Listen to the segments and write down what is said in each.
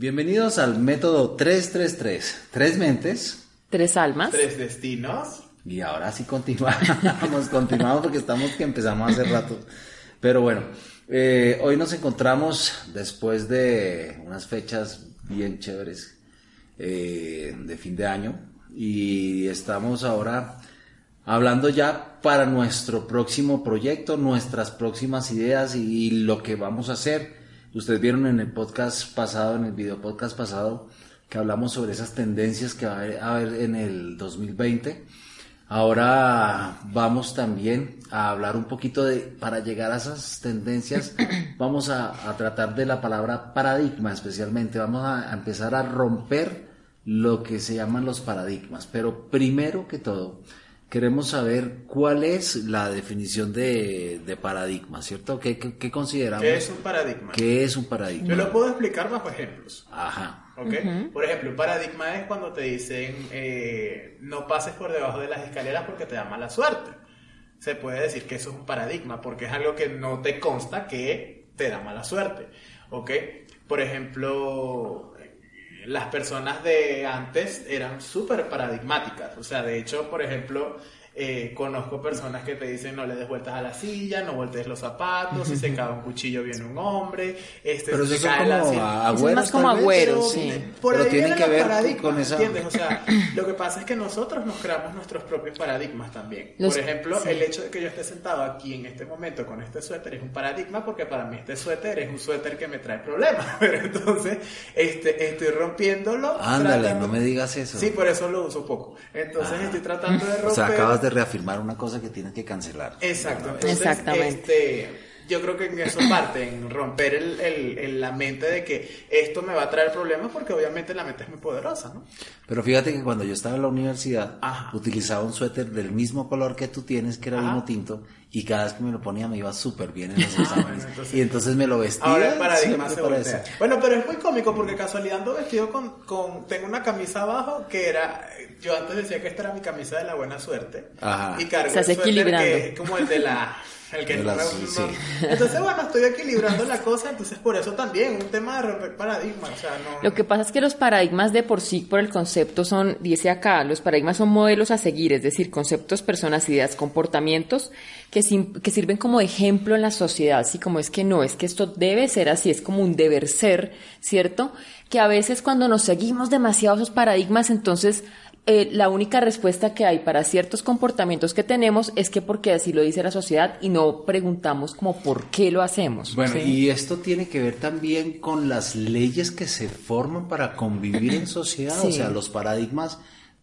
Bienvenidos al método 333. Tres mentes. Tres almas. Tres destinos. Y ahora sí continuamos, continuamos porque estamos que empezamos hace rato. Pero bueno, eh, hoy nos encontramos después de unas fechas bien chéveres eh, de fin de año y estamos ahora hablando ya para nuestro próximo proyecto, nuestras próximas ideas y lo que vamos a hacer. Ustedes vieron en el podcast pasado, en el video podcast pasado, que hablamos sobre esas tendencias que va a haber en el 2020. Ahora vamos también a hablar un poquito de, para llegar a esas tendencias, vamos a, tratar de la palabra paradigma especialmente, vamos a, empezar a romper lo que se llaman los paradigmas, pero primero que todo, queremos saber cuál es la definición de, paradigma, ¿cierto? ¿Qué, qué, consideramos? ¿Qué es un paradigma? ¿Qué es un paradigma? Yo lo puedo explicar bajo ejemplos. Ajá. ¿Ok? Por ejemplo, un paradigma es cuando te dicen eh, no pases por debajo de las escaleras porque te da mala suerte. Se puede decir que eso es un paradigma porque es algo que no te consta que te da mala suerte. ¿Ok? Por ejemplo, las personas de antes eran súper paradigmáticas. O sea, de hecho, por ejemplo, eh, conozco personas que te dicen no le des vueltas a la silla, no voltees los zapatos, si se cae un cuchillo viene un hombre, este, pero eso es como agüeros, es más como agüeros, sí. pero tiene que ver con esa... ¿entiendes? O sea, lo que pasa es que nosotros nos creamos nuestros propios paradigmas también. Por ejemplo, el hecho de que yo esté sentado aquí en este momento con este suéter es un paradigma porque para mí este suéter es un suéter que me trae problemas, pero entonces este, estoy rompiéndolo. Ándale, no me digas eso. Sí, por eso lo uso poco. Entonces ah. estoy tratando de romper... O sea, acabas de reafirmar una cosa que tienes que cancelar. Exacto. Exactamente. Este, yo creo que en eso parte, en romper el, la mente de que esto me va a traer problemas porque obviamente la mente es muy poderosa, ¿no? Pero fíjate que cuando yo estaba en la universidad utilizaba un suéter del mismo color que tú tienes, que era vino tinto, y cada vez que me lo ponía me iba súper bien en los ah, exámenes. y entonces me lo vestía. Ahora el paradigma se Bueno, pero es muy cómico porque casualidad ando vestido con, con, tengo una camisa abajo que era, yo antes decía que esta era mi camisa de la buena suerte. Ajá. Y cargo Se equilibrando. que es como el de la el que Entonces, bueno, estoy equilibrando la cosa, entonces por eso también, un tema de romper paradigmas. O sea, no... Lo que pasa es que los paradigmas de por sí, por el concepto, son, dice acá, los paradigmas son modelos a seguir, es decir, conceptos, personas, ideas, comportamientos que, que sirven como ejemplo en la sociedad, así como es que no, es que esto debe ser así, es como un deber ser, ¿cierto? Que a veces cuando nos seguimos demasiado esos paradigmas, entonces eh, la única respuesta que hay para ciertos comportamientos que tenemos es que porque así lo dice la sociedad y no preguntamos como por qué lo hacemos. Bueno, y esto tiene que ver también con las leyes que se forman para convivir en sociedad, o sea, los paradigmas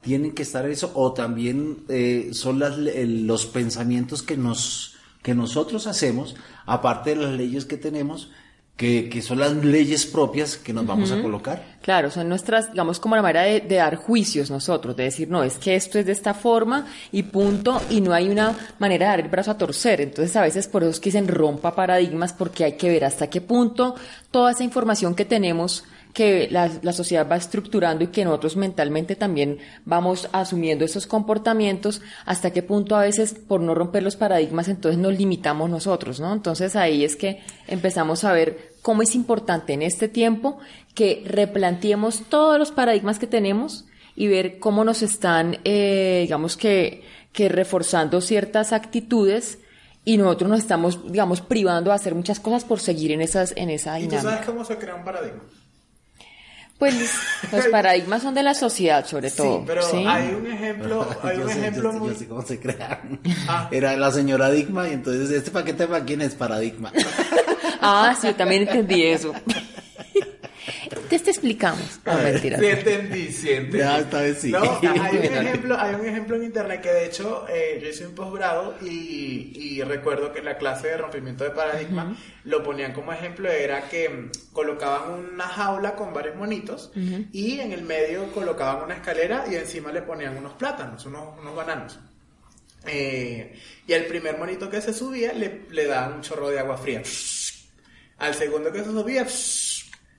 tienen que estar eso, o también eh, son las, los pensamientos que, nos, que nosotros hacemos, aparte de las leyes que tenemos, que, que, son las leyes propias que nos vamos a colocar. Claro, son nuestras, digamos, como la manera de, dar juicios nosotros, de decir, no, es que esto es de esta forma y punto, y no hay una manera de dar el brazo a torcer. Entonces, a veces por eso es que dicen rompa paradigmas, porque hay que ver hasta qué punto toda esa información que tenemos que la, la, sociedad va estructurando y que nosotros mentalmente también vamos asumiendo esos comportamientos, hasta qué punto a veces por no romper los paradigmas entonces nos limitamos nosotros, ¿no? Entonces ahí es que empezamos a ver cómo es importante en este tiempo que replanteemos todos los paradigmas que tenemos y ver cómo nos están, eh, digamos que, que reforzando ciertas actitudes y nosotros nos estamos, digamos, privando de hacer muchas cosas por seguir en esas en esa dinámica. ¿Y tú sabes cómo se crea un paradigma? Pues los paradigmas son de la sociedad, sobre todo. Sí, pero hay un ejemplo, hay un ejemplo muy... Yo sé cómo se crean. Ah. Era la señora Digma y entonces, ¿este paquete para quién es paradigma? ah, sí, también entendí eso. Te, te explicamos. No, mentira. Sí, entendí, sí, entendí. Ya, esta vez sí. No, hay, un ejemplo, hay un ejemplo en internet que de hecho eh, yo hice un posgrado y, y, recuerdo que en la clase de rompimiento de paradigma lo ponían como ejemplo, era que mm, colocaban una jaula con varios monitos y en el medio colocaban una escalera y encima le ponían unos plátanos, unos, unos bananos. Eh, y al primer monito que se subía le, le daban un chorro de agua fría. Al segundo que se subía,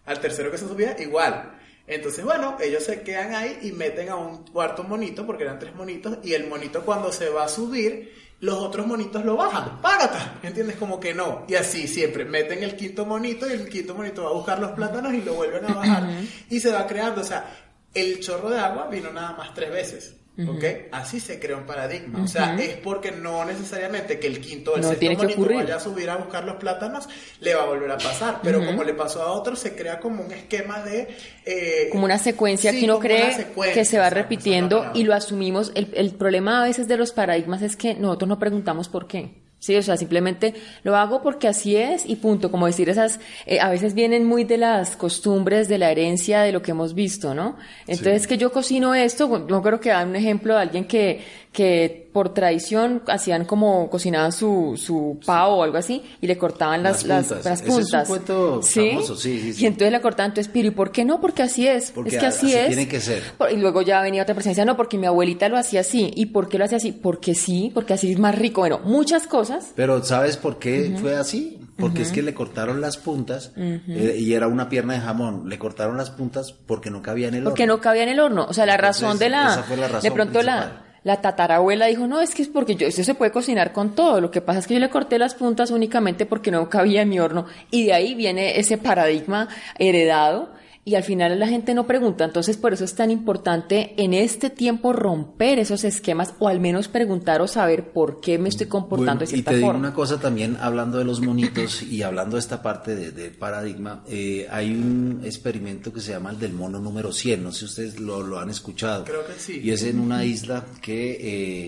al tercero que se subía, igual. Entonces, bueno, ellos se quedan ahí y meten a un cuarto monito, porque eran tres monitos, y el monito cuando se va a subir, los otros monitos lo bajan, págate, ¿entiendes? Como que no. Y así siempre, meten el quinto monito y el quinto monito va a buscar los plátanos y lo vuelven a bajar. y se va creando, o sea, el chorro de agua vino nada más tres veces. ¿Ok? Así se crea un paradigma. O sea, es porque no necesariamente que el quinto o el No sexto monito vaya a subir a buscar los plátanos, le va a volver a pasar. Pero como le pasó a otro, se crea como un esquema de... eh, como una secuencia sí, que uno cree que se va repitiendo y lo asumimos. El, el problema a veces de los paradigmas es que nosotros no preguntamos por qué. Sí, o sea, simplemente lo hago porque así es y punto. Como decir esas, eh, a veces vienen muy de las costumbres, de la herencia, de lo que hemos visto, ¿no? Entonces, que yo cocino esto, yo creo que da un ejemplo de alguien que, que por tradición hacían como cocinaban su, su pavo o algo así y le cortaban las, Las puntas. las Ese es un cuento famoso, sí, sí, sí. Y entonces le cortaban, entonces, ¿y por qué no? Porque así es. Porque es que así, así es. tiene que ser. Y luego ya venía otra decía, no, porque mi abuelita lo hacía así. ¿Y por qué lo hacía así? Porque sí, porque así es más rico. Bueno, muchas cosas. Pero ¿sabes por qué fue así? Porque es que le cortaron las puntas eh, y era una pierna de jamón. Le cortaron las puntas porque no cabía en el Porque horno. no cabía en el horno. O sea, la Entonces, razón de la... esa fue la razón de pronto principal. la tatarabuela dijo, no, es que es porque yo, eso se puede cocinar con todo. Lo que pasa es que yo le corté las puntas únicamente porque no cabía en mi horno. Y de ahí viene ese paradigma heredado. Y al final la gente no pregunta. Entonces, por eso es tan importante en este tiempo romper esos esquemas o al menos preguntar o saber por qué me estoy comportando Bueno, de y cierta te digo forma. una cosa también, hablando de los monitos y hablando de esta parte de, de paradigma, eh, hay un experimento que se llama el del mono número 100, no sé si ustedes lo, lo han escuchado. Creo que sí. Y es en una isla que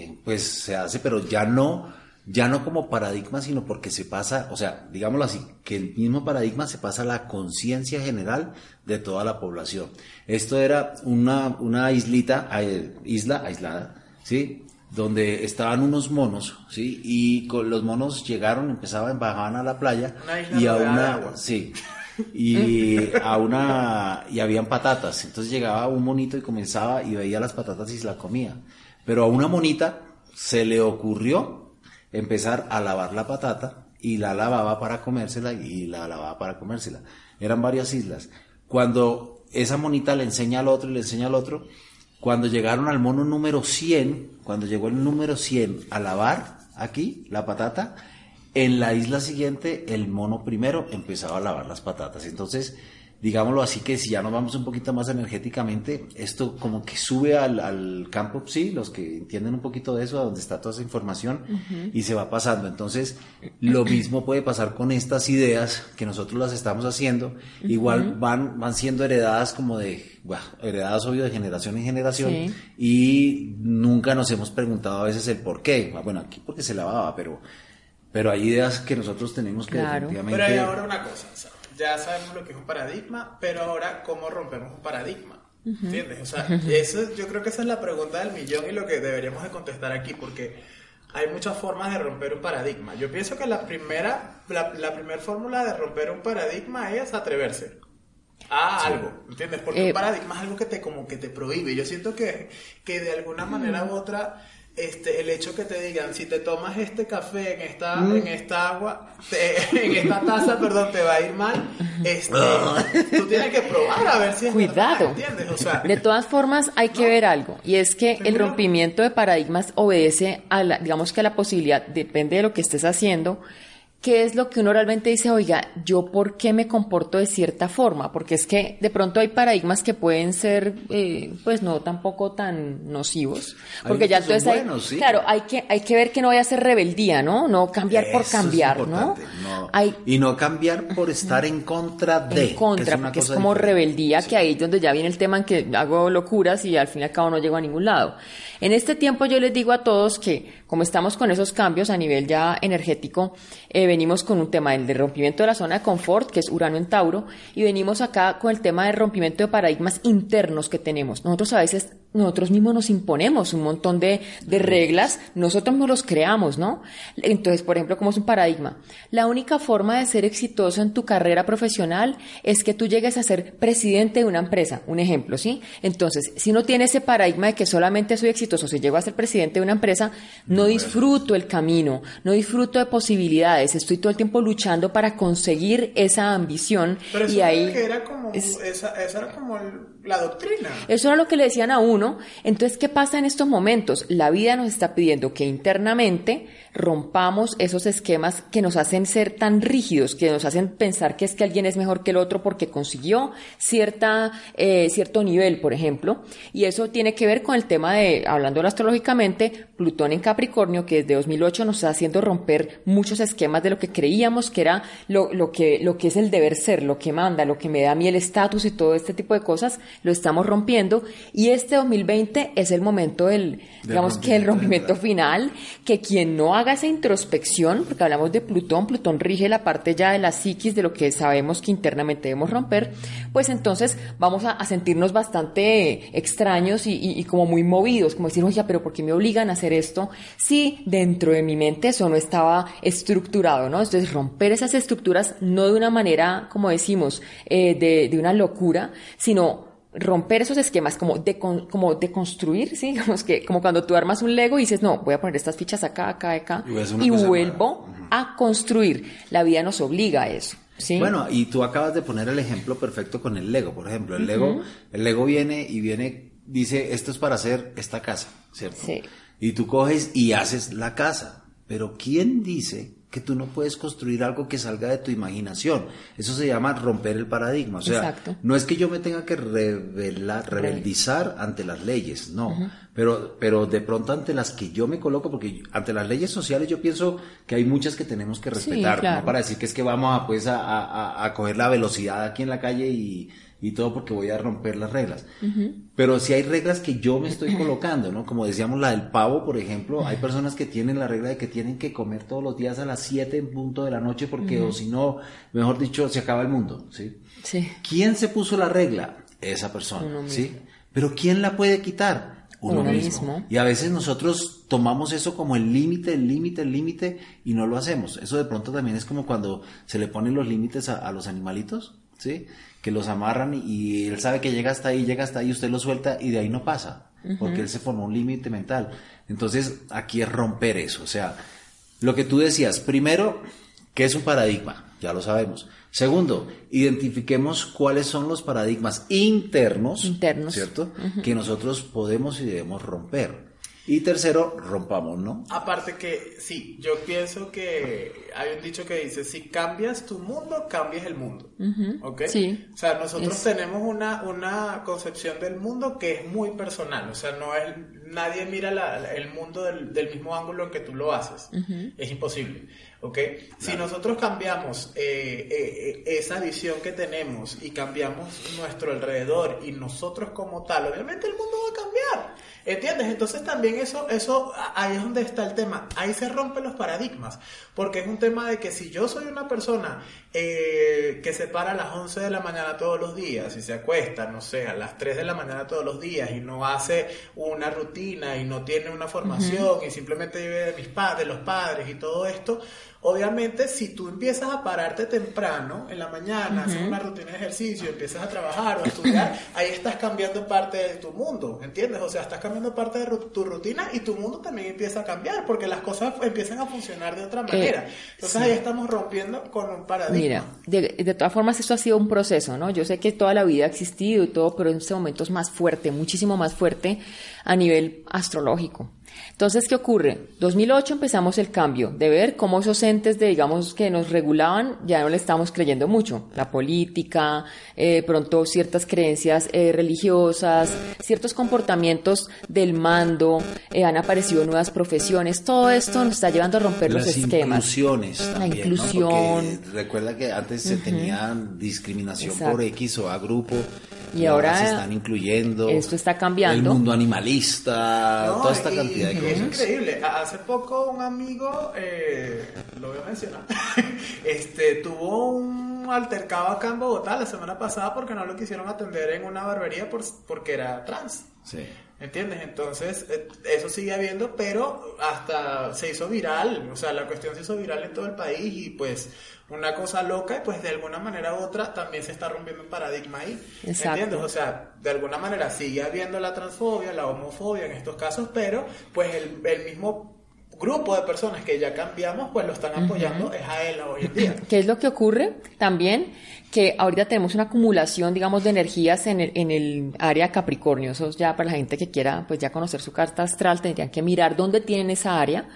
eh, pues se hace, pero ya no, ya no como paradigma, sino porque se pasa, o sea, digámoslo así, que el mismo paradigma se pasa a la conciencia general de toda la población. Esto era una, una islita, eh, isla aislada, ¿sí? donde estaban unos monos, ¿sí? Y con los monos llegaron, empezaban, bajaban a la playa y a una, agua. sí, y a una, y habían patatas. Entonces llegaba un monito y comenzaba y veía las patatas y se la comía. Pero a una monita se le ocurrió empezar a lavar la patata y la lavaba para comérsela y la lavaba para comérsela. Eran varias islas. Cuando esa monita le enseña al otro y le enseña al otro, cuando llegaron al mono número 100, cuando llegó el número 100 a lavar aquí la patata, en la isla siguiente el mono primero empezaba a lavar las patatas. Entonces, digámoslo así que si ya nos vamos un poquito más energéticamente, esto como que sube al, al campo, sí, los que entienden un poquito de eso, a donde está toda esa información, y se va pasando. Entonces, lo mismo puede pasar con estas ideas que nosotros las estamos haciendo, igual van, van siendo heredadas como de, bueno, heredadas obvio de generación en generación, Sí. y nunca nos hemos preguntado a veces el por qué. Ah, Bueno, aquí porque se lavaba, pero, pero hay ideas que nosotros tenemos que Claro. definitivamente... Pero hay ahora una cosa, sea, ya sabemos lo que es un paradigma, pero ahora cómo rompemos un paradigma. ¿Entiendes? O sea, eso, yo creo que esa es la pregunta del millón y lo que deberíamos de contestar aquí, porque hay muchas formas de romper un paradigma. Yo pienso que la primera, la, la primera fórmula de romper un paradigma es atreverse a algo, ¿entiendes? Porque Eh, un paradigma es algo que te como que te prohíbe. Yo siento que, que de alguna manera u otra este, el hecho que te digan, si te tomas este café en esta, en esta agua, te- en esta taza, perdón, te va a ir mal, este, tú tienes que probar a ver si es Cuidado. ¿entiendes? O sea, De todas formas, hay que ver algo, y es que el rompimiento de paradigmas obedece a la, digamos que a la posibilidad, depende de lo que estés haciendo, qué es lo que uno realmente dice, oiga, yo por qué me comporto de cierta forma, porque es que de pronto hay paradigmas que pueden ser, eh, pues no tampoco tan nocivos, Hay porque ya que entonces hay, buenos, sí. claro, hay que, hay que ver que no vaya a ser rebeldía, ¿no? No cambiar por Eso es cambiar, ¿no? no. Hay Y no cambiar por estar en contra de. en que contra, una porque es como diferente. rebeldía, Sí. que ahí es donde ya viene el tema en que hago locuras y al fin y al cabo no llego a ningún lado. En este tiempo yo les digo a todos que, como estamos con esos cambios a nivel ya energético, eh, venimos con un tema del de rompimiento de la zona de confort, que es Urano en Tauro, y venimos acá con el tema del rompimiento de paradigmas internos que tenemos. Nosotros a veces, nosotros mismos nos imponemos un montón de, de reglas, nosotros nos los creamos, ¿no? Entonces, por ejemplo, como es un paradigma, la única forma de ser exitoso en tu carrera profesional es que tú llegues a ser presidente de una empresa, un ejemplo, ¿sí? Entonces, si no tiene ese paradigma de que solamente soy exitoso si llego a ser presidente de una empresa, no disfruto el camino, no disfruto de posibilidades, estoy todo el tiempo luchando para conseguir esa ambición pero eso y ahí que era como, es- esa, esa era como el- la doctrina. eso era lo que le decían a uno. Entonces, ¿qué pasa en estos momentos? La vida nos está pidiendo que internamente rompamos esos esquemas que nos hacen ser tan rígidos, que nos hacen pensar que es que alguien es mejor que el otro porque consiguió cierta, eh, cierto nivel, por ejemplo. Y eso tiene que ver con el tema de, hablando astrológicamente, Plutón en Capricornio, que desde 2008 nos está haciendo romper muchos esquemas de lo que creíamos que era lo, lo, que, lo que es el deber ser, lo que manda, lo que me da a mí el estatus y todo este tipo de cosas, lo estamos rompiendo. Y este 2020 es el momento del, digamos que el rompimiento final, que quien no haga esa introspección, porque hablamos de Plutón, Plutón rige la parte ya de la psiquis, de lo que sabemos que internamente debemos romper, pues entonces vamos a, sentirnos bastante extraños y, como muy movidos, como decir, oye, pero ¿por qué me obligan a hacer esto? Si dentro de mi mente eso no estaba estructurado, ¿no? Entonces romper esas estructuras no de una manera, como decimos, eh, de, de una locura, sino romper esos esquemas, como de, como de construir, ¿sí? Digamos que, como cuando tú armas un Lego y dices, no, voy a poner estas fichas acá, acá, acá, y, vuelvo a construir. La vida nos obliga a eso. ¿sí? Bueno, y tú acabas de poner el ejemplo perfecto con el Lego, por ejemplo. El Lego, el Lego viene y viene, dice, esto es para hacer esta casa, ¿cierto? Sí. Y tú coges y haces la casa. Pero ¿quién dice que tú no puedes construir algo que salga de tu imaginación. Eso se llama romper el paradigma. O sea, no es que yo me tenga que revelar, rebeldizar ante las leyes, no. pero, pero de pronto ante las que yo me coloco, porque ante las leyes sociales yo pienso que hay muchas que tenemos que respetar, no para decir que es que vamos a, pues, a, a, a coger la velocidad aquí en la calle y y todo porque voy a romper las reglas. Pero si hay reglas que yo me estoy colocando, ¿no? Como decíamos la del pavo, por ejemplo, hay personas que tienen la regla de que tienen que comer todos los días a las 7 en punto de la noche porque o si no, mejor dicho, se acaba el mundo, ¿sí? Sí. ¿Quién se puso la regla? Esa persona, ¿sí? Pero ¿quién la puede quitar? Uno, mismo. Y a veces nosotros tomamos eso como el límite, el límite, el límite y no lo hacemos. Eso de pronto también es como cuando se le ponen los límites a, a los animalitos, ¿sí? que los amarran y, él sabe que llega hasta ahí, llega hasta ahí, usted lo suelta y de ahí no pasa, porque él se formó un límite mental. Entonces, aquí es romper eso. O sea, lo que tú decías, primero, ¿qué es un paradigma? Ya lo sabemos. Segundo, identifiquemos cuáles son los paradigmas internos, internos. ¿cierto? Que nosotros podemos y debemos romper. Y tercero, rompamos, ¿no? Aparte que, sí, yo pienso que hay un dicho que dice, si cambias tu mundo, cambias el mundo. ¿Ok? Sí. O sea, nosotros tenemos una, una concepción del mundo que es muy personal. O sea, no es, nadie mira el mundo del, del, mismo ángulo en que tú lo haces. Es imposible. ¿ok? Si nosotros cambiamos eh, eh, esa visión que tenemos y cambiamos nuestro alrededor y nosotros como tal, obviamente el mundo va a cambiar. ¿Entiendes? Entonces también eso, eso, ahí es donde está el tema. Ahí se rompen los paradigmas. Porque es un tema de que si yo soy una persona eh, que se para a las 11 de la mañana todos los días y se acuesta, no sé, a las 3 de la mañana todos los días y no hace una rutina y no tiene una formación y simplemente vive de, mis padres, de los padres y todo esto, Obviamente, si tú empiezas a pararte temprano en la mañana, hacer una rutina de ejercicio, empiezas a trabajar o a estudiar, ahí estás cambiando parte de tu mundo, ¿entiendes? O sea, estás cambiando parte de tu rutina y tu mundo también empieza a cambiar porque las cosas empiezan a funcionar de otra manera. Eh, Entonces ahí estamos rompiendo con un paradigma. Mira, de, de, todas formas esto ha sido un proceso, ¿no? Yo sé que toda la vida ha existido y todo, pero en este momento es más fuerte, muchísimo más fuerte a nivel astrológico. Entonces, ¿qué ocurre? 2008 empezamos el cambio de ver cómo esos entes de, digamos, que nos regulaban, ya no le estamos creyendo mucho. La política, eh, pronto ciertas creencias eh, religiosas, ciertos comportamientos del mando, eh, han aparecido nuevas profesiones. Todo esto nos está llevando a romper los esquemas. Inclusiones también, La inclusión. recuerda que antes se tenía discriminación por X o A grupo. Y, ahora, se están incluyendo. Esto está cambiando. El mundo animalista, toda esta cantidad de cosas. Es increíble. Hace poco un amigo, eh, lo voy a mencionar, este, tuvo un altercado acá en Bogotá la semana pasada porque no lo quisieron atender en una barbería por, porque era trans. Sí. ¿Entiendes? Entonces, eh, eso sigue habiendo, pero hasta se hizo viral, o sea, la cuestión se hizo viral en todo el país y pues una cosa loca y pues de alguna manera u otra también se está rompiendo un paradigma ahí. ¿Entiendes? O sea, de alguna manera sigue habiendo la transfobia, la homofobia en estos casos, pero pues el, el mismo grupo de personas que ya cambiamos, pues lo están apoyando es a él hoy en día. ¿Qué es lo que ocurre también? Que ahorita tenemos una acumulación, digamos, de energías en el, en el área Capricornio. Eso ya para la gente que quiera, pues ya conocer su carta astral, tendrían que mirar dónde tienen esa área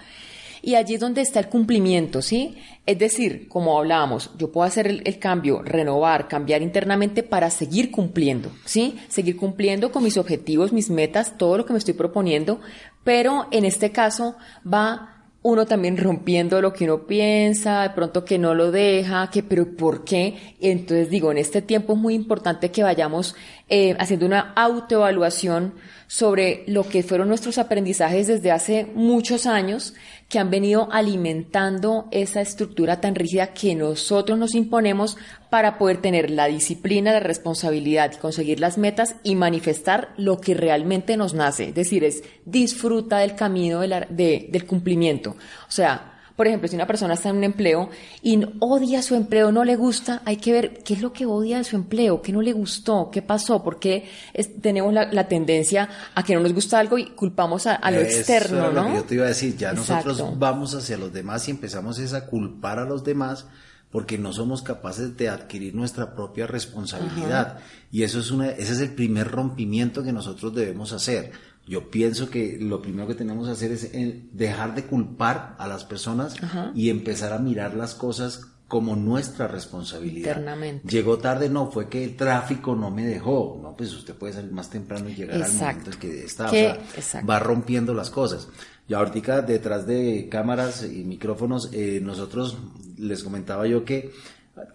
Y allí es donde está el cumplimiento, ¿sí? Es decir, como hablábamos, yo puedo hacer el, el, cambio, renovar, cambiar internamente para seguir cumpliendo, ¿sí? Seguir cumpliendo con mis objetivos, mis metas, todo lo que me estoy proponiendo, pero en este caso va uno también rompiendo lo que uno piensa, de pronto que no lo deja, que pero ¿por qué? Entonces digo, en este tiempo es muy importante que vayamos eh, haciendo una autoevaluación sobre lo que fueron nuestros aprendizajes desde hace muchos años que han venido alimentando esa estructura tan rígida que nosotros nos imponemos para poder tener la disciplina, la responsabilidad y conseguir las metas y manifestar lo que realmente nos nace. Es decir, es disfruta del camino de la, de, del cumplimiento. O sea, por ejemplo, si una persona está en un empleo y odia su empleo, no le gusta, hay que ver qué es lo que odia de su empleo, qué no le gustó, qué pasó, porque tenemos la, la, tendencia a que no nos gusta algo y culpamos a, a lo Eso externo, es lo ¿no? que yo te iba a decir, ya Exacto. nosotros vamos hacia los demás y empezamos es a culpar a los demás porque no somos capaces de adquirir nuestra propia responsabilidad. Y eso es una, ese es el primer rompimiento que nosotros debemos hacer. Yo pienso que lo primero que tenemos que hacer es eh, dejar de culpar a las personas Ajá. y empezar a mirar las cosas como nuestra responsabilidad. Internamente. Llegó tarde, no, fue que el tráfico no me dejó. No, pues usted puede salir más temprano y llegar al momento en que está. O sea, va rompiendo las cosas. Y ahorita detrás de cámaras y micrófonos, eh, nosotros les comentaba yo que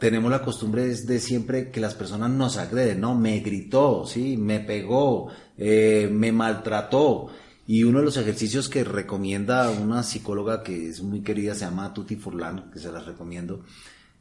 tenemos la costumbre de, de siempre que las personas nos agreden, ¿no? Me gritó, sí, me pegó, eh, me maltrató. Y uno de los ejercicios que recomienda una psicóloga que es muy querida, se llama Tuti Furlan, que se las recomiendo,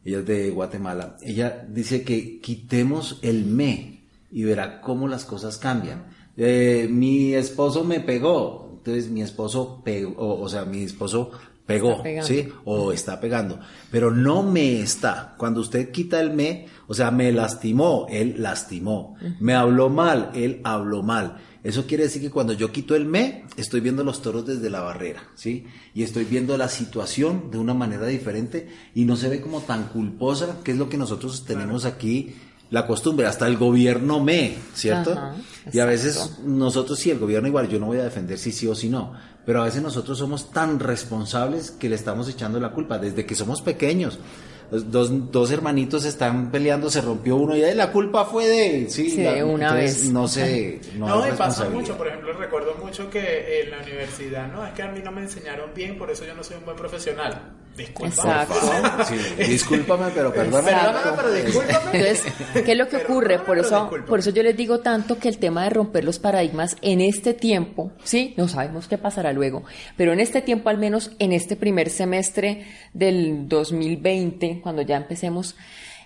ella es de Guatemala, ella dice que quitemos el me y verá cómo las cosas cambian. Eh, mi esposo me pegó, entonces mi esposo pegó, o, o sea, mi esposo pegó. ¿sí? O está pegando, pero no me está. Cuando usted quita el me, o sea, me lastimó, él lastimó. Me habló mal, él habló mal. Eso quiere decir que cuando yo quito el me, estoy viendo los toros desde la barrera, ¿sí? Y estoy viendo la situación de una manera diferente y no se ve como tan culposa, que es lo que nosotros tenemos aquí, la costumbre, hasta el gobierno me, ¿cierto? Ajá, y a veces nosotros sí, el gobierno igual, yo no voy a defender si sí o si no, pero a veces nosotros somos tan responsables que le estamos echando la culpa desde que somos pequeños. Los Dos, dos hermanitos están peleando, se rompió uno y "Ay, la culpa fue de él. Sí, Sí, la- una vez. No sé, no, No, me pasa responsabilidad. mucho, por ejemplo, recuerdo mucho que en la universidad, no, es que a mí no me enseñaron bien, por eso yo no soy un buen profesional. Disculpa. Exacto. Sí, discúlpame, pero perdóname. Perdóname, pero discúlpame. Entonces, ¿qué es lo que Pero ocurre? Por eso, por eso yo les digo tanto que el tema de romper los paradigmas en este tiempo, sí, no sabemos qué pasará luego, pero en este tiempo, al menos en este primer semestre del 2020, cuando ya empecemos,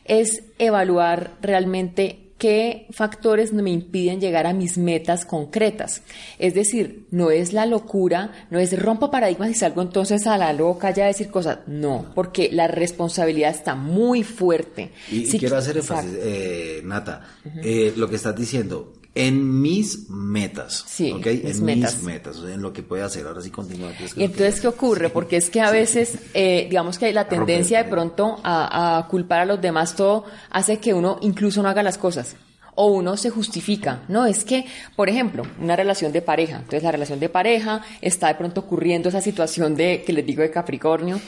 es evaluar realmente qué factores me impiden llegar a mis metas concretas. Es decir, no es la locura, no es rompa paradigmas y salgo entonces a la loca ya a decir cosas. No, porque la responsabilidad está muy fuerte. Y, y Sí, quiero hacer énfasis, eh, Nata, eh, lo que estás diciendo, en mis metas, Sí, en metas. mis metas, o sea, en lo que puede hacer. Ahora sí continúa. que Y entonces, ¿qué ocurre? Porque es que a veces, eh, digamos que hay la tendencia de pronto a, a culpar a los demás, todo hace que uno incluso no haga las cosas. O uno se justifica, ¿no? Es que, por ejemplo, una relación de pareja. Entonces, la relación de pareja está de pronto ocurriendo esa situación de, que les digo, de Capricornio.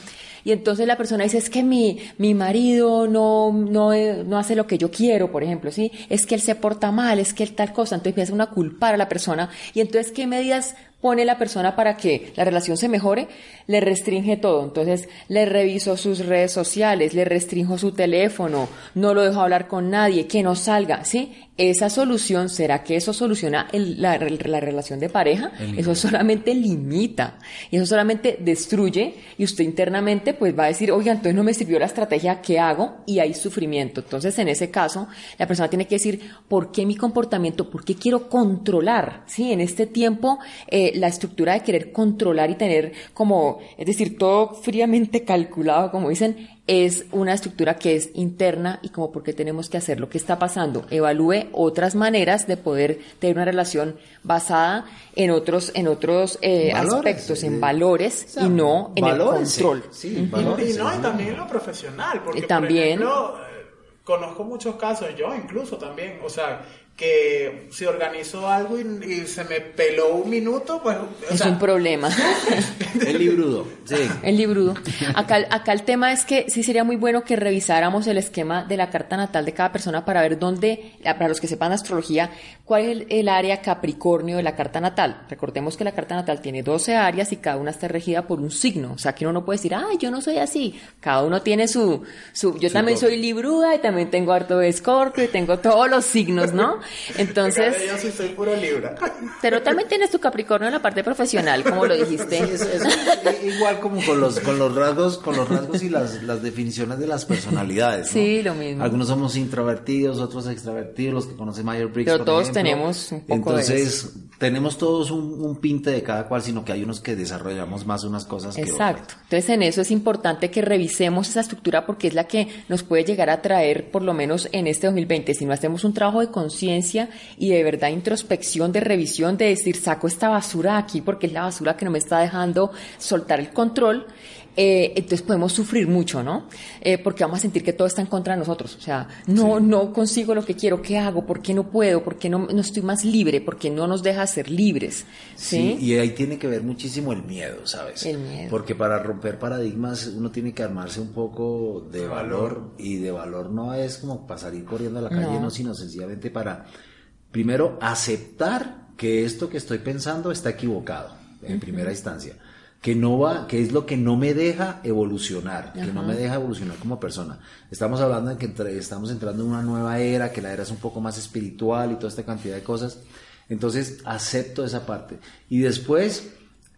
Y entonces la persona dice, es que mi, mi marido no, no, no hace lo que yo quiero, por ejemplo, ¿sí? Es que él se porta mal, es que él tal cosa. Entonces empieza uno a culpar a la persona. Y entonces, ¿qué medidas pone la persona para que la relación se mejore? Le restringe todo. Entonces, le reviso sus redes sociales, le restringo su teléfono, no lo dejo hablar con nadie, que no salga, ¿sí? Esa solución, ¿será que eso soluciona el- la, la relación de pareja? Eso solamente limita. Y eso solamente destruye. Y usted internamente, pues va a decir, oiga, entonces no me sirvió la estrategia, ¿qué hago? Y hay sufrimiento. Entonces, en ese caso, la persona tiene que decir, ¿por qué mi comportamiento? ¿Por qué quiero controlar? Sí, en este tiempo, eh, la estructura de querer controlar y tener como, es decir, todo fríamente calculado, como dicen, es una estructura que es interna y como por qué tenemos que hacer lo que está pasando. Evalúe otras maneras de poder tener una relación basada en otros, en otros eh, Valores, aspectos, en eh, valores o sea, y no en el control. Sí, Y, no, y ¿no? también en lo profesional, porque también- por ejemplo, eh, conozco muchos casos, yo incluso también, o sea, que si organizo algo y, se me peló un minuto, pues... es un problema. el librudo, sí. El librudo. Acá, acá el tema es que sí sería muy bueno que revisáramos el esquema de la carta natal de cada persona para ver dónde, para los que sepan astrología, cuál es el, área Capricornio de la carta natal. Recordemos que la carta natal tiene 12 áreas y cada una está regida por un signo. O sea, que uno no puede decir, ay, yo no soy así. Cada uno tiene su... su yo también soy libruda y también tengo harto de escorpio y tengo todos los signos, ¿no? Entonces. Yo sí soy puro Libra. Pero también tienes tu Capricornio en la parte profesional, como lo dijiste. igual como con los, con los rasgos, con los rasgos y las, las definiciones de las personalidades. Sí, lo mismo. Algunos somos introvertidos, otros extravertidos, los que conocen Mayor Briggs. Pero todos tenemos un poco Entonces, tenemos todos un, pinte de cada cual, sino que hay unos que desarrollamos más unas cosas que Exacto. Entonces, en eso es importante que revisemos esa estructura porque es la que nos puede llegar a traer, por lo menos en este 2020, si no hacemos un trabajo de conciencia y de verdad introspección, de revisión, de decir, saco esta basura aquí porque es la basura que no me está dejando soltar el control, eh, entonces podemos sufrir mucho, ¿no? Eh, porque vamos a sentir que todo está en contra de nosotros. O sea, no, no consigo lo que quiero, ¿qué hago? ¿Por qué no puedo? ¿Por qué no, no estoy más libre? ¿Por qué no nos deja ser libres? ¿sí? y ahí tiene que ver muchísimo el miedo, ¿sabes? El miedo. Porque para romper paradigmas uno tiene que armarse un poco de valor, y de valor no es como para salir corriendo a la calle, no sino sencillamente para primero, aceptar que esto que estoy pensando está equivocado, en primera instancia. Que no va, que es lo que no me deja evolucionar, que no me deja evolucionar como persona. Estamos hablando de que estamos entrando en una nueva era, que la era es un poco más espiritual y toda esta cantidad de cosas. Entonces, acepto esa parte. Y después,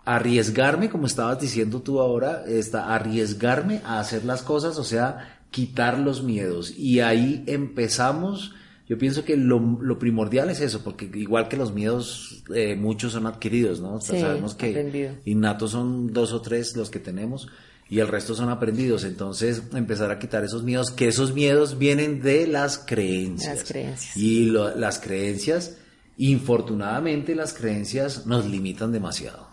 arriesgarme, como estabas diciendo tú ahora, está, arriesgarme a hacer las cosas, o sea, quitar los miedos. Y ahí empezamos yo pienso que lo, primordial es eso, porque igual que los miedos, eh, muchos son adquiridos, ¿no? sabemos que innatos son dos o tres los que tenemos y el resto son aprendidos. Entonces, empezar a quitar esos miedos, que esos miedos vienen de las creencias. Las creencias. Y las creencias, infortunadamente, las creencias nos limitan demasiado.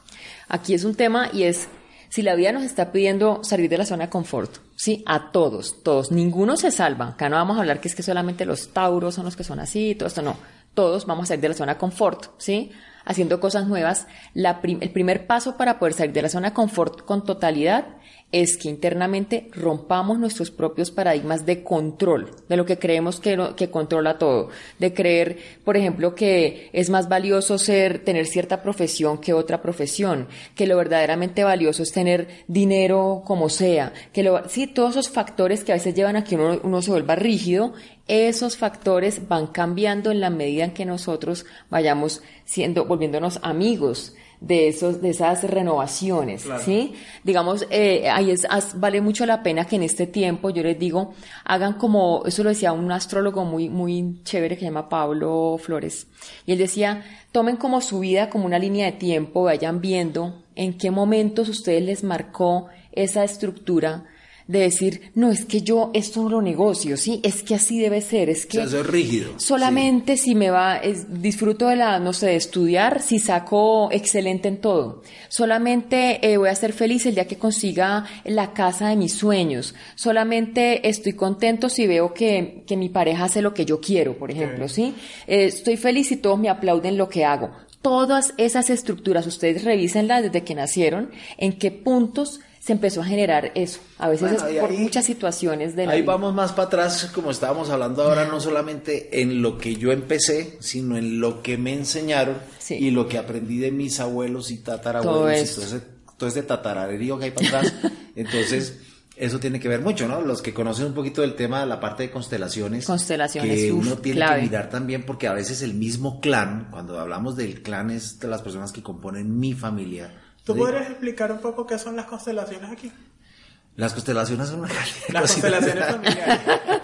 Aquí es un tema y es si la vida nos está pidiendo salir de la zona de confort, sí, a todos, todos, ninguno se salva. Acá no vamos a hablar que es que solamente los tauros son los que son así, todo esto no. Todos vamos a salir de la zona confort, sí, haciendo cosas nuevas. el primer paso para poder salir de la zona confort con totalidad es que internamente rompamos nuestros propios paradigmas de control, de lo que creemos que, que controla todo, de creer, por ejemplo, que es más valioso ser, tener cierta profesión que otra profesión, que lo verdaderamente valioso es tener dinero como sea, que lo, sí, todos esos factores que a veces llevan a que uno, uno se vuelva rígido, esos factores van cambiando en la medida en que nosotros vayamos siendo, volviéndonos amigos de esos de esas renovaciones sí digamos eh, ahí es, vale mucho la pena que en este tiempo yo les digo hagan como eso lo decía un astrólogo muy muy chévere que se llama Pablo Flores y él decía tomen como su vida como una línea de tiempo vayan viendo en qué momentos ustedes les marcó esa estructura de decir, no, es que yo esto no lo negocio, ¿sí? Es que así debe ser, es que... es rígido. Solamente si me va, disfruto de la, no sé, de estudiar, si saco excelente en todo. Solamente eh, voy a ser feliz el día que consiga la casa de mis sueños. Solamente estoy contento si veo que, que mi pareja hace lo que yo quiero, por ejemplo, ¿sí? Eh, estoy feliz si todos me aplauden lo que hago. Todas esas estructuras, ustedes revísenlas desde que nacieron, en qué puntos se empezó a generar eso. A veces es por muchas situaciones de Ahí vamos más para atrás, como estábamos hablando ahora, no solamente en lo que yo empecé, sino en lo que me enseñaron y lo que aprendí de mis abuelos y tatarabuelos todo y todo ese, todo ese tatararerío que hay para atrás. Entonces eso tiene que ver mucho, ¿no? Los que conocen un poquito del tema de la parte de constelaciones. Constelaciones. Que uno tiene que mirar también porque a veces el mismo clan, cuando hablamos del clan es de las personas que componen mi familia, ¿Tú podrías explicar un poco qué son las constelaciones aquí? Las constelaciones son Las constelaciones familiares.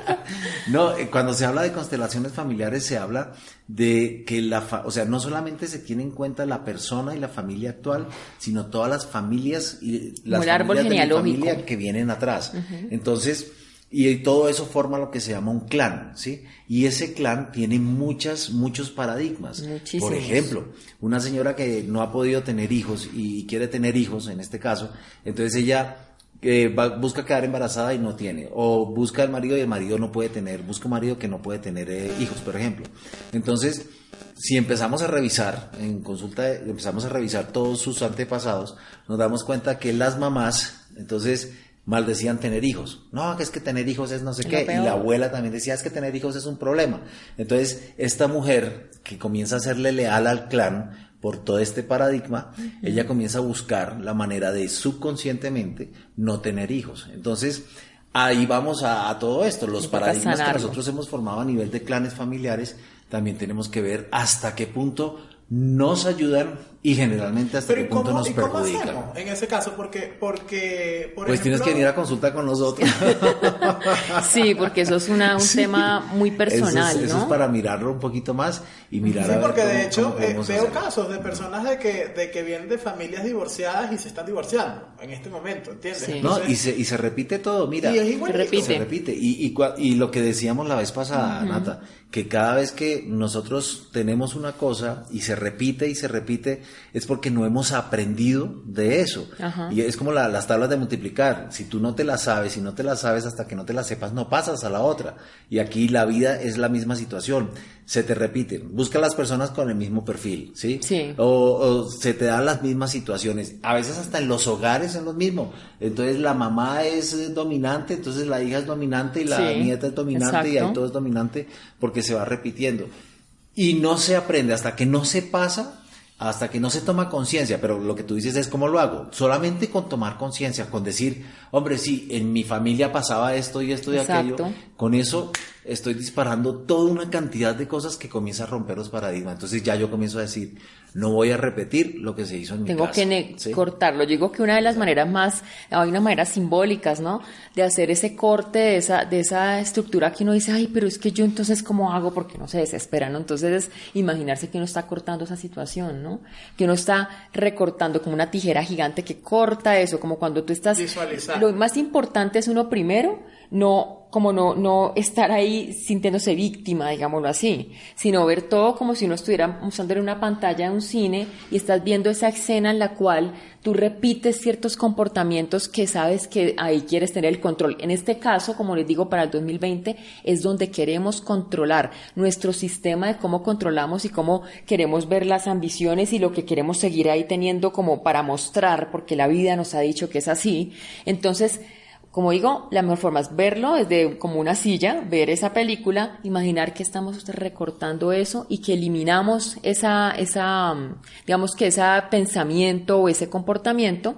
no, eh, cuando se habla de constelaciones familiares se habla de que la, o sea, no solamente se tiene en cuenta la persona y la familia actual, sino todas las familias y las familias de familia que vienen atrás. Entonces, y todo eso forma lo que se llama un clan, ¿sí? Y ese clan tiene muchas, muchos paradigmas. Por ejemplo, una señora que no ha podido tener hijos y quiere tener hijos, en este caso, entonces ella eh, va- busca quedar embarazada y no tiene, o busca el marido y el marido no puede tener, busca un marido que no puede tener eh, hijos, por ejemplo. Entonces, si empezamos a revisar, en consulta, empezamos a revisar todos sus antepasados, nos damos cuenta que las mamás, entonces, maldecían tener hijos. No, que es que tener hijos es no sé qué. Y la abuela también decía, es que tener hijos es un problema. Entonces, esta mujer que comienza a serle leal al clan por todo este paradigma, ella comienza a buscar la manera de subconscientemente no tener hijos. Entonces, ahí vamos a, a todo esto. Los paradigmas que nosotros hemos formado a nivel de clanes familiares, también tenemos que ver hasta qué punto nos ayudan y generalmente hasta Pero qué ¿y punto cómo, nos y cómo hacemos en ese caso? Porque, porque por Pues tienes ejemplo- que venir a consulta con nosotros. Sí, porque eso es una, un Sí. tema muy personal, eso es, eso ¿no? es para mirarlo un poquito más y mirar Sí, a ver porque cómo- de hecho eh, veo casos de personas de que, de que vienen de familias divorciadas y se están divorciando en este momento, ¿entiendes? Sí. No, Entonces, y se, y se repite todo, mira. Y es igualito. Se repite. Se repite. Y, y, cua- y lo que decíamos la vez pasada, Nata, que cada vez que nosotros tenemos una cosa y se repite y se repite, es porque no hemos aprendido de eso. Ajá. Y es como la- las tablas de multiplicar. Si tú no te las sabes, si no te las sabes hasta que no te las sepas, no pasas a la otra. Y aquí la vida es la misma situación. Se te repiten. Busca las personas con el mismo perfil, ¿sí? Sí. O, o se te dan las mismas situaciones. A veces hasta en los hogares es lo mismo. Entonces la mamá es dominante, entonces la hija es dominante y la Sí, nieta es dominante y ahí todo es dominante porque se va repitiendo. Y no se aprende hasta que no se pasa, hasta que no se toma conciencia. Pero lo que tú dices es cómo lo hago. Solamente con tomar conciencia, con decir, hombre, sí, en mi familia pasaba esto y esto y aquello. Exacto. Con eso estoy disparando toda una cantidad de cosas que comienza a romper los paradigmas. Entonces ya yo comienzo a decir, no voy a repetir lo que se hizo en mi Tengo casa. que cortarlo. Yo digo que una de las maneras más, hay unas maneras simbólicas, ¿no? De hacer ese corte de esa, de esa estructura que uno dice, ay, pero es que yo entonces cómo hago porque no se desespera, ¿no? Entonces es imaginarse que uno está cortando esa situación, ¿no? Que uno está recortando como una tijera gigante que corta eso, como cuando tú estás... Visualizar. Lo más importante es uno primero, no, como no, no estar ahí sintiéndose víctima, digámoslo así, sino ver todo como si uno estuviera mostrando en una pantalla de un cine y estás viendo esa escena en la cual tú repites ciertos comportamientos que sabes que ahí quieres tener el control. En este caso, como les digo, para el 2020 es donde queremos controlar nuestro sistema de cómo controlamos y cómo queremos ver las ambiciones y lo que queremos seguir ahí teniendo como para mostrar, porque la vida nos ha dicho que es así. Entonces, como digo, la mejor forma es verlo desde como una silla, ver esa película, imaginar que estamos recortando eso y que eliminamos esa, esa, mm, digamos que ese pensamiento o ese comportamiento.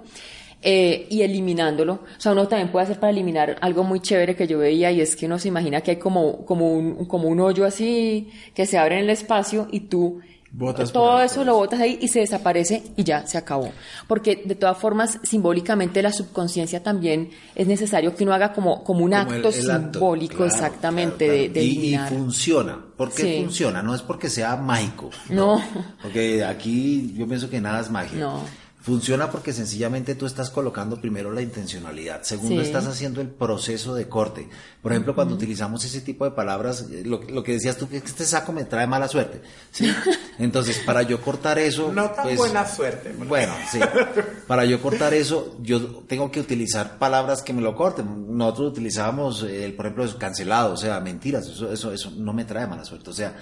eh, y eliminándolo. O sea, uno también puede hacer para eliminar algo muy chévere que yo veía y es que uno se imagina que hay como, como, un, como un hoyo así que se abre en el espacio y tú Botas todo eso lo botas ahí y se desaparece y ya se acabó. Porque de todas formas, simbólicamente la subconsciencia también es necesario que uno haga como, como un Como acto el simbólico claro, exactamente claro, de, claro. de Y- y, funciona. ¿Por qué Sí. funciona? No es porque sea mágico. No. Porque aquí yo pienso que nada es magia. No. Funciona porque sencillamente tú estás colocando primero la intencionalidad, segundo Sí. estás haciendo el proceso de corte. Por ejemplo, cuando utilizamos ese tipo de palabras, eh, lo, lo que decías tú, que este saco me trae mala suerte. ¿sí? Entonces, para yo cortar eso... No tan pues, buena suerte. Bueno, sí. Para yo cortar eso, yo tengo que utilizar palabras que me lo corten. Nosotros utilizábamos, eh, por ejemplo, cancelado, o sea, mentiras. Eso, eso, eso no me trae mala suerte. O sea,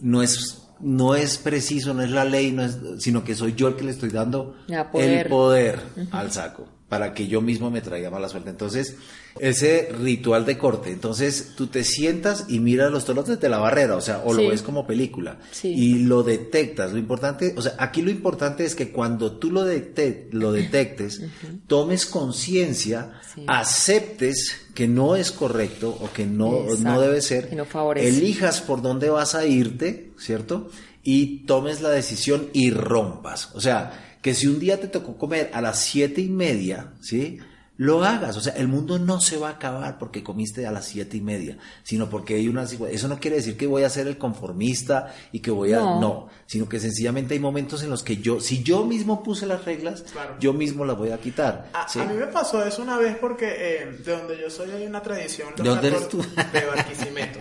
no es, no es preciso, no es la ley, no es, sino que soy yo el que le estoy dando poder. el poder al saco para que yo mismo me traiga mala suerte. Entonces, ese ritual de corte, entonces tú te sientas y miras los toros desde la barrera, o sea, o Sí. lo ves como película Sí. y lo detectas. Lo importante, o sea, aquí lo importante es que cuando tú lo, detec- lo detectes, tomes conciencia, Sí. aceptes que no es correcto o que no, no debe ser, que no favorece. elijas por dónde vas a irte, ¿cierto? Y tomes la decisión y rompas. O sea, que si un día te tocó comer a las siete y media, ¿sí? Lo hagas, o sea, el mundo no se va a acabar porque comiste a las siete y media, sino porque hay una... Eso no quiere decir que voy a ser el conformista y que voy a... No. No, sino que sencillamente hay momentos en los que yo, si yo mismo puse las reglas, Claro. yo mismo las voy a quitar. A, ¿sí? a mí me pasó eso una vez porque eh, de donde yo soy hay una tradición. ¿De dónde eres 14 tú? De Barquisimeto.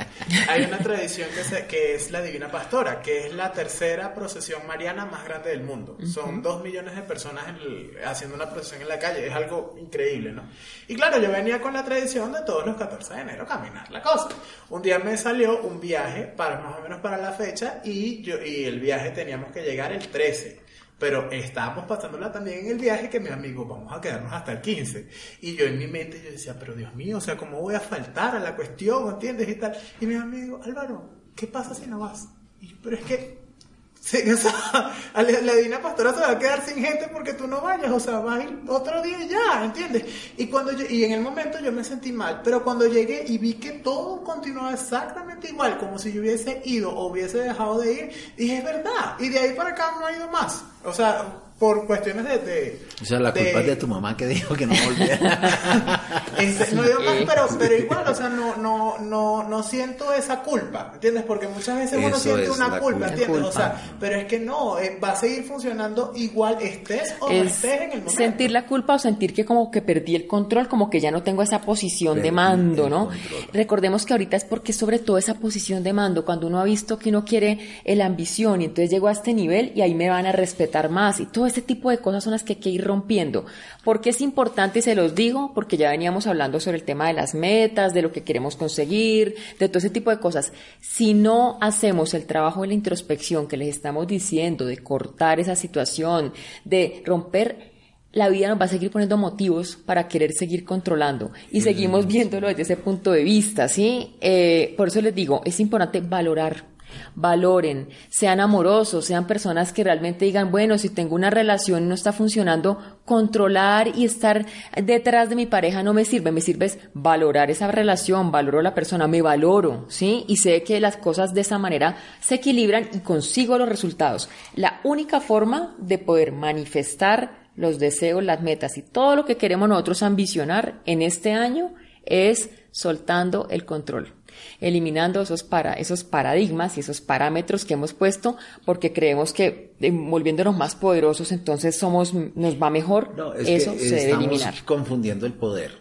Hay una tradición que, se- que es la Divina Pastora, que es la tercera procesión mariana más grande del mundo. Son dos millones de personas en el- haciendo una procesión en la calle. Es algo increíble. Y claro, yo venía con la tradición de todos los 14 de enero caminar la cosa. Un día me salió un viaje para más o menos para la fecha y yo y el viaje teníamos que llegar el 13. Pero estábamos pasándola también en el viaje que mi amigo, vamos a quedarnos hasta el 15. Y yo en mi mente yo decía, pero Dios mío, o sea, ¿cómo voy a faltar a la cuestión, entiendes? Y tal. Y mi amigo, Álvaro, ¿qué pasa si no vas? Y pero es que Sí, o sea, la, Divina Pastora se va a quedar sin gente porque tú no vayas, o sea, vas a ir otro día y ya, ¿entiendes? Y, cuando yo, y en el momento yo me sentí mal, pero cuando llegué y vi que todo continuaba exactamente igual, como si yo hubiese ido o hubiese dejado de ir, dije, es verdad, y de ahí para acá no ha ido más. O sea, por cuestiones de, o sea, la culpa es de tu mamá que dijo que no volviera. Este, no digo más, pero, pero igual, o sea, no, no, no, no siento esa culpa, ¿entiendes? Porque muchas veces uno siente una culpa, ¿entiendes? O sea, pero es que no, eh, va a seguir funcionando igual estés o no estés en el momento. Sentir la culpa o sentir que como que perdí el control, como que ya no tengo esa posición de mando, ¿no? Recordemos que ahorita es porque sobre todo esa posición de mando, cuando uno ha visto que uno quiere la ambición y entonces llegó a este nivel y ahí me van a respetar más y todo este tipo de cosas son las que hay que ir rompiendo. ¿Por qué es importante? Y se los digo, porque ya veníamos hablando sobre el tema de las metas, de lo que queremos conseguir, de todo ese tipo de cosas. Si no hacemos el trabajo de la introspección que les estamos diciendo, de cortar esa situación, de romper la vida nos va a seguir poniendo motivos para querer seguir controlando y seguimos viéndolo desde ese punto de vista, ¿sí? Eh, por eso les digo, es importante valorar valoren, sean amorosos, sean personas que realmente digan, bueno, si tengo una relación y no está funcionando, controlar y estar detrás de mi pareja no me sirve, me sirve es valorar esa relación, valoro a la persona, me valoro, ¿sí? Y sé que las cosas de esa manera se equilibran y consigo los resultados. La única forma de poder manifestar los deseos, las metas y todo lo que queremos nosotros ambicionar en este año es soltando el control eliminando esos, para, esos paradigmas y esos parámetros que hemos puesto porque creemos que eh, volviéndonos más poderosos entonces somos, nos va mejor. Eso se debe eliminar. confundiendo el poder.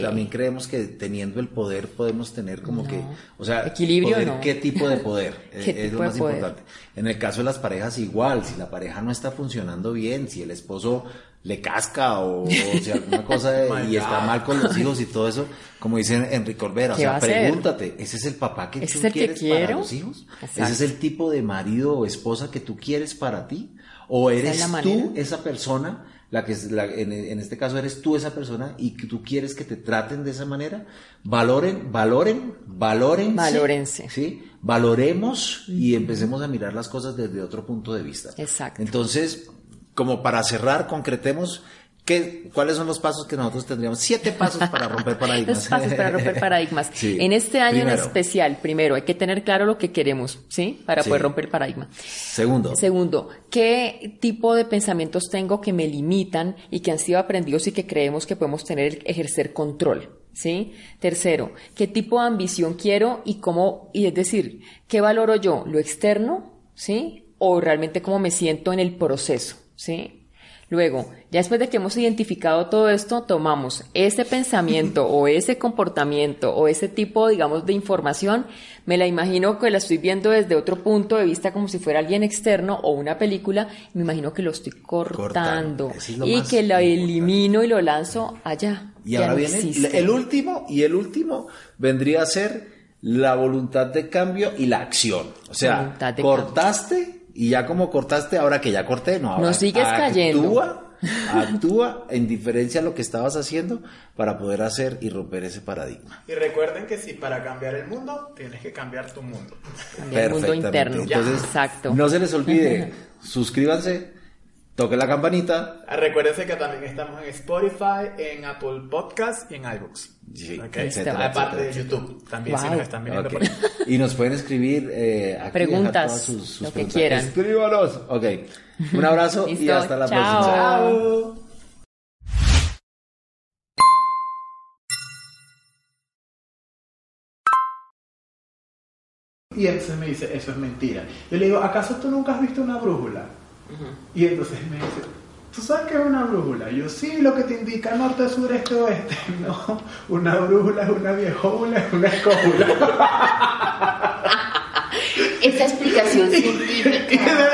también creemos que teniendo el poder podemos tener como que, o sea, equilibrio. ¿Qué tipo de poder? es lo más importante. En el caso de las parejas igual, si la pareja no está funcionando bien, si el esposo le casca o, si alguna cosa y está mal con los hijos y todo eso, como dice Enrique Olvera, o sea, pregúntate, ¿ese es el papá que tú quieres para los hijos? ¿Ese es el tipo de marido o esposa que tú quieres para ti? ¿O eres tú esa persona, la que la, en, en, este caso eres tú esa persona y que tú quieres que te traten de esa manera? Valoren, valoren, valoren. Valórense. ¿sí? Valoremos y empecemos a mirar las cosas desde otro punto de vista. Exacto. Entonces, como para cerrar, concretemos ¿Qué, ¿Cuáles son los pasos que nosotros tendríamos? Siete pasos para romper paradigmas. Los pasos para romper paradigmas. En este año en especial, primero, hay que tener claro lo que queremos, ¿sí? Para poder romper paradigmas. Segundo. Segundo, ¿qué tipo de pensamientos tengo que me limitan y que han sido aprendidos y que creemos que podemos tener, ejercer control? ¿Sí? Tercero, ¿qué tipo de ambición quiero y cómo, y es decir, ¿qué valoro yo? ¿Lo externo? ¿Sí? O realmente cómo me siento en el proceso. ¿Sí? Luego, ya después de que hemos identificado todo esto, tomamos ese pensamiento o ese comportamiento o ese tipo, digamos, de información, me la imagino que la estoy viendo desde otro punto de vista como si fuera alguien externo o una película, me imagino que lo estoy cortando, y que lo elimino y lo lanzo allá. Y ahora viene el último, y el último vendría a ser la voluntad de cambio y la acción. O sea, cortaste y ya como cortaste, ahora que ya corté, no, ahora no sigues cayendo. Actúa, actúa en diferencia a lo que estabas haciendo para poder hacer y romper ese paradigma. Y recuerden que si para cambiar el mundo, tienes que cambiar tu mundo. Cambiar el mundo interno. Entonces, Exacto. No se les olvide, suscríbanse, toque la campanita. Ah, recuérdense que también estamos en Spotify, en Apple Podcast y en iBooks. Sí, Aparte de YouTube, también si nos están viendo por Y nos pueden escribir eh, aquí preguntas, sus, sus lo que quieran. Escríbanos. Ok. Un abrazo y hasta la próxima. Chao. Y entonces me dice, eso es mentira. Yo le digo, ¿acaso tú nunca has visto una brújula? Y entonces me dice, ¿tú sabes qué es una brújula? yo, sí, lo que te indica norte, sur, este, oeste. No, una brújula es una viejóbula, es una escóbula. Esa explicación científica.